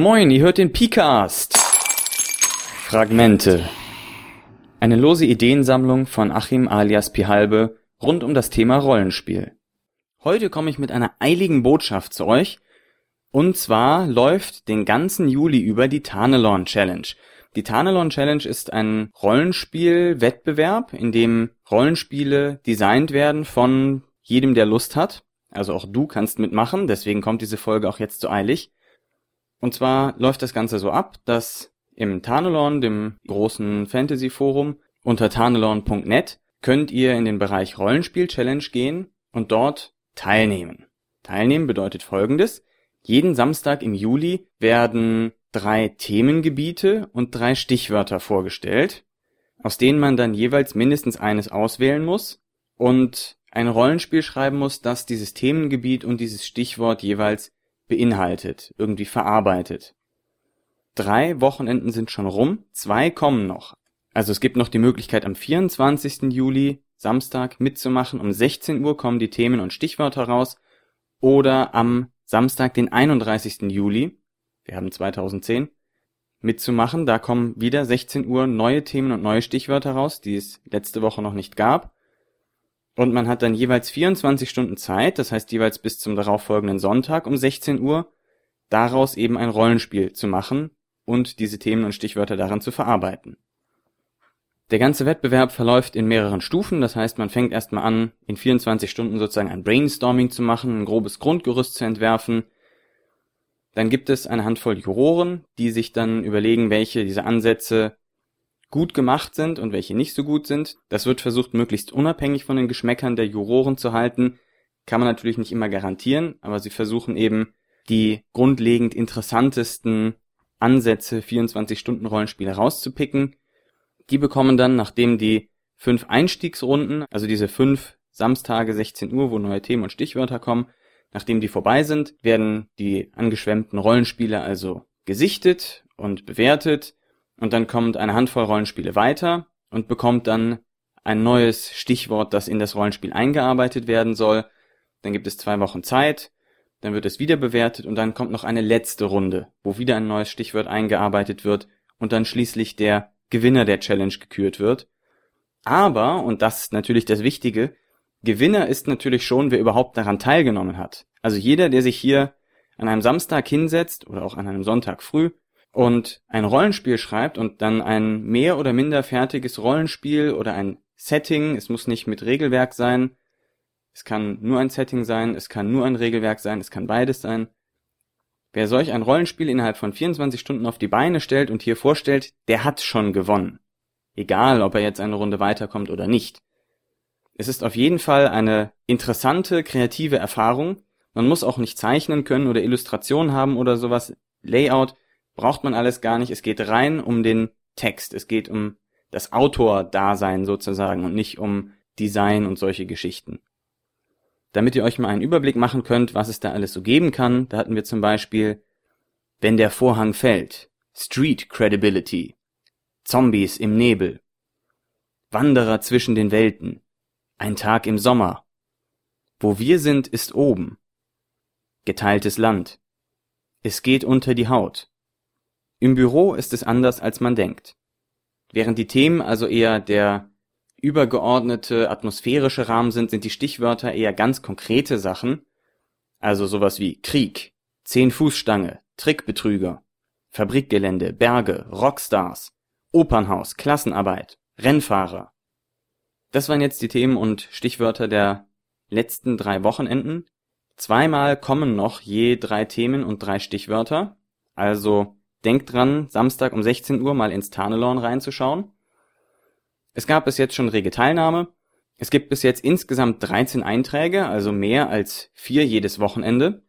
Moin, ihr hört den Picast. Fragmente. Eine lose Ideensammlung von Achim alias Pihalbe rund um das Thema Rollenspiel. Heute komme ich mit einer eiligen Botschaft zu euch. Und zwar läuft den ganzen Juli über die Tarnelorn Challenge. Die Tarnelorn Challenge ist ein Rollenspiel-Wettbewerb, in dem Rollenspiele designt werden von jedem, der Lust hat. Also auch du kannst mitmachen, deswegen kommt diese Folge auch jetzt so eilig. Und zwar läuft das Ganze so ab, dass im Tarnelorn, dem großen Fantasy-Forum, unter tarnelorn.net könnt ihr in den Bereich Rollenspiel-Challenge gehen und dort teilnehmen. Teilnehmen bedeutet folgendes. Jeden Samstag im Juli werden drei Themengebiete und drei Stichwörter vorgestellt, aus denen man dann jeweils mindestens eines auswählen muss und ein Rollenspiel schreiben muss, das dieses Themengebiet und dieses Stichwort jeweils beinhaltet, irgendwie verarbeitet. Drei Wochenenden sind schon rum, zwei kommen noch. Also es gibt noch die Möglichkeit am 24. Juli, Samstag, mitzumachen. Um 16 Uhr kommen die Themen und Stichwörter raus. Oder am Samstag, den 31. Juli, wir haben 2010, mitzumachen. Da kommen wieder 16 Uhr neue Themen und neue Stichwörter raus, die es letzte Woche noch nicht gab. Und man hat dann jeweils 24 Stunden Zeit, das heißt jeweils bis zum darauffolgenden Sonntag um 16 Uhr, daraus eben ein Rollenspiel zu machen und diese Themen und Stichwörter daran zu verarbeiten. Der ganze Wettbewerb verläuft in mehreren Stufen, das heißt, man fängt erstmal an, in 24 Stunden sozusagen ein Brainstorming zu machen, ein grobes Grundgerüst zu entwerfen. Dann gibt es eine Handvoll Juroren, die sich dann überlegen, welche dieser Ansätze gut gemacht sind und welche nicht so gut sind. Das wird versucht, möglichst unabhängig von den Geschmäckern der Juroren zu halten. Kann man natürlich nicht immer garantieren, aber sie versuchen eben, die grundlegend interessantesten Ansätze 24-Stunden-Rollenspiele rauszupicken. Die bekommen dann, nachdem die fünf Einstiegsrunden, also diese fünf Samstage 16 Uhr, wo neue Themen und Stichwörter kommen, nachdem die vorbei sind, werden die angeschwemmten Rollenspiele also gesichtet und bewertet und dann kommt eine Handvoll Rollenspiele weiter und bekommt dann ein neues Stichwort, das in das Rollenspiel eingearbeitet werden soll. Dann gibt es zwei Wochen Zeit, dann wird es wieder bewertet und dann kommt noch eine letzte Runde, wo wieder ein neues Stichwort eingearbeitet wird und dann schließlich der Gewinner der Challenge gekürt wird. Aber, und das ist natürlich das Wichtige, Gewinner ist natürlich schon, wer überhaupt daran teilgenommen hat. Also jeder, der sich hier an einem Samstag hinsetzt oder auch an einem Sonntag früh und ein Rollenspiel schreibt und dann ein mehr oder minder fertiges Rollenspiel oder ein Setting, es muss nicht mit Regelwerk sein, es kann nur ein Setting sein, es kann nur ein Regelwerk sein, es kann beides sein. Wer solch ein Rollenspiel innerhalb von 24 Stunden auf die Beine stellt und hier vorstellt, der hat schon gewonnen. Egal, ob er jetzt eine Runde weiterkommt oder nicht. Es ist auf jeden Fall eine interessante, kreative Erfahrung. Man muss auch nicht zeichnen können oder Illustrationen haben oder sowas. Layout braucht man alles gar nicht. Es geht rein um den Text. Es geht um das Autor-Dasein sozusagen und nicht um Design und solche Geschichten. Damit ihr euch mal einen Überblick machen könnt, was es da alles so geben kann, da hatten wir zum Beispiel Wenn der Vorhang fällt, Street Credibility, Zombies im Nebel, Wanderer zwischen den Welten, Ein Tag im Sommer, Wo wir sind, ist oben, Geteiltes Land, Es geht unter die Haut, im Büro ist es anders, als man denkt. Während die Themen also eher der übergeordnete atmosphärische Rahmen sind, sind die Stichwörter eher ganz konkrete Sachen, also sowas wie Krieg, Zehn-Fuß-Stange, Trickbetrüger, Fabrikgelände, Berge, Rockstars, Opernhaus, Klassenarbeit, Rennfahrer. Das waren jetzt die Themen und Stichwörter der letzten drei Wochenenden. Zweimal kommen noch je drei Themen und drei Stichwörter, also Denkt dran, Samstag um 16 Uhr mal ins Tarnelorn reinzuschauen. Es gab bis jetzt schon rege Teilnahme. Es gibt bis jetzt insgesamt 13 Einträge, also mehr als vier jedes Wochenende.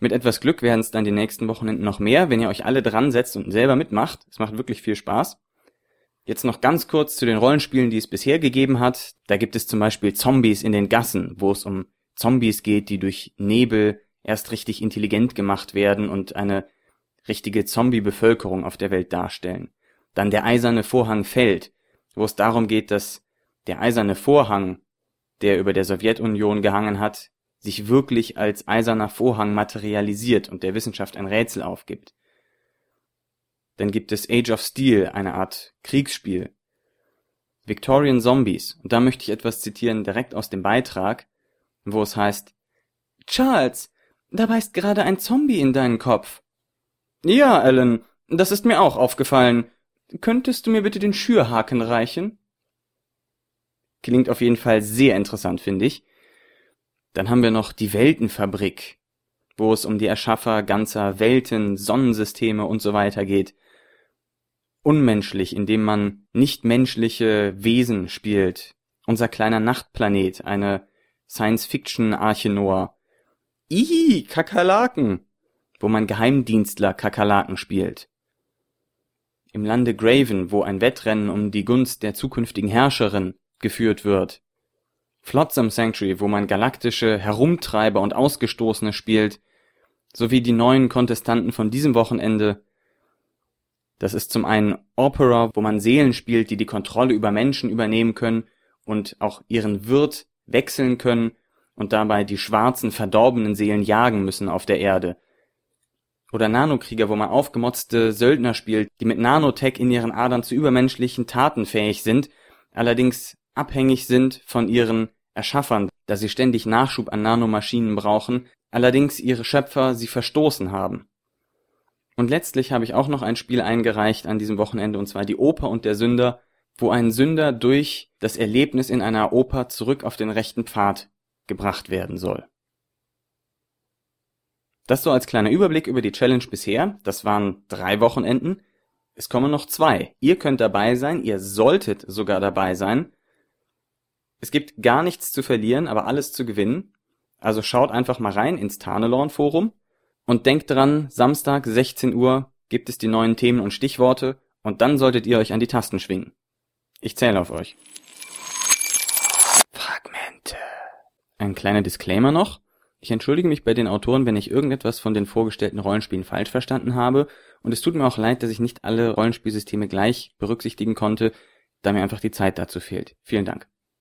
Mit etwas Glück werden es dann die nächsten Wochenenden noch mehr, wenn ihr euch alle dran setzt und selber mitmacht. Es macht wirklich viel Spaß. Jetzt noch ganz kurz zu den Rollenspielen, die es bisher gegeben hat. Da gibt es zum Beispiel Zombies in den Gassen, wo es um Zombies geht, die durch Nebel erst richtig intelligent gemacht werden und eine richtige Zombie-Bevölkerung auf der Welt darstellen. Dann der eiserne Vorhang fällt, wo es darum geht, dass der eiserne Vorhang, der über der Sowjetunion gehangen hat, sich wirklich als eiserner Vorhang materialisiert und der Wissenschaft ein Rätsel aufgibt. Dann gibt es Age of Steel, eine Art Kriegsspiel. Victorian Zombies. Und da möchte ich etwas zitieren direkt aus dem Beitrag, wo es heißt, Charles, da beißt gerade ein Zombie in deinen Kopf. Ja, Alan, das ist mir auch aufgefallen. Könntest du mir bitte den Schürhaken reichen? Klingt auf jeden Fall sehr interessant, finde ich. Dann haben wir noch die Weltenfabrik, wo es um die Erschaffer ganzer Welten, Sonnensysteme und so weiter geht. Unmenschlich, indem man nichtmenschliche Wesen spielt. Unser kleiner Nachtplanet, eine Science-Fiction-Arche Noah. Ihi, Kakerlaken, wo man Geheimdienstler Kakerlaken spielt. Im Lande Graven, wo ein Wettrennen um die Gunst der zukünftigen Herrscherin geführt wird. Flotsam Sanctuary, wo man galaktische Herumtreiber und Ausgestoßene spielt, sowie die neuen Kontestanten von diesem Wochenende. Das ist zum einen Opera, wo man Seelen spielt, die die Kontrolle über Menschen übernehmen können und auch ihren Wirt wechseln können und dabei die schwarzen, verdorbenen Seelen jagen müssen auf der Erde. Oder Nanokrieger, wo man aufgemotzte Söldner spielt, die mit Nanotech in ihren Adern zu übermenschlichen Taten fähig sind, allerdings abhängig sind von ihren Erschaffern, da sie ständig Nachschub an Nanomaschinen brauchen, allerdings ihre Schöpfer sie verstoßen haben. Und letztlich habe ich auch noch ein Spiel eingereicht an diesem Wochenende, und zwar die Oper und der Sünder, wo ein Sünder durch das Erlebnis in einer Oper zurück auf den rechten Pfad gebracht werden soll. Das so als kleiner Überblick über die Challenge bisher. Das waren drei Wochenenden. Es kommen noch zwei. Ihr könnt dabei sein, ihr solltet sogar dabei sein. Es gibt gar nichts zu verlieren, aber alles zu gewinnen. Also schaut einfach mal rein ins Tarnelorn Forum und denkt dran, Samstag 16 Uhr gibt es die neuen Themen und Stichworte und dann solltet ihr euch an die Tasten schwingen. Ich zähle auf euch. Fragmente. Ein kleiner Disclaimer noch. Ich entschuldige mich bei den Autoren, wenn ich irgendetwas von den vorgestellten Rollenspielen falsch verstanden habe, und es tut mir auch leid, dass ich nicht alle Rollenspielsysteme gleich berücksichtigen konnte, da mir einfach die Zeit dazu fehlt. Vielen Dank.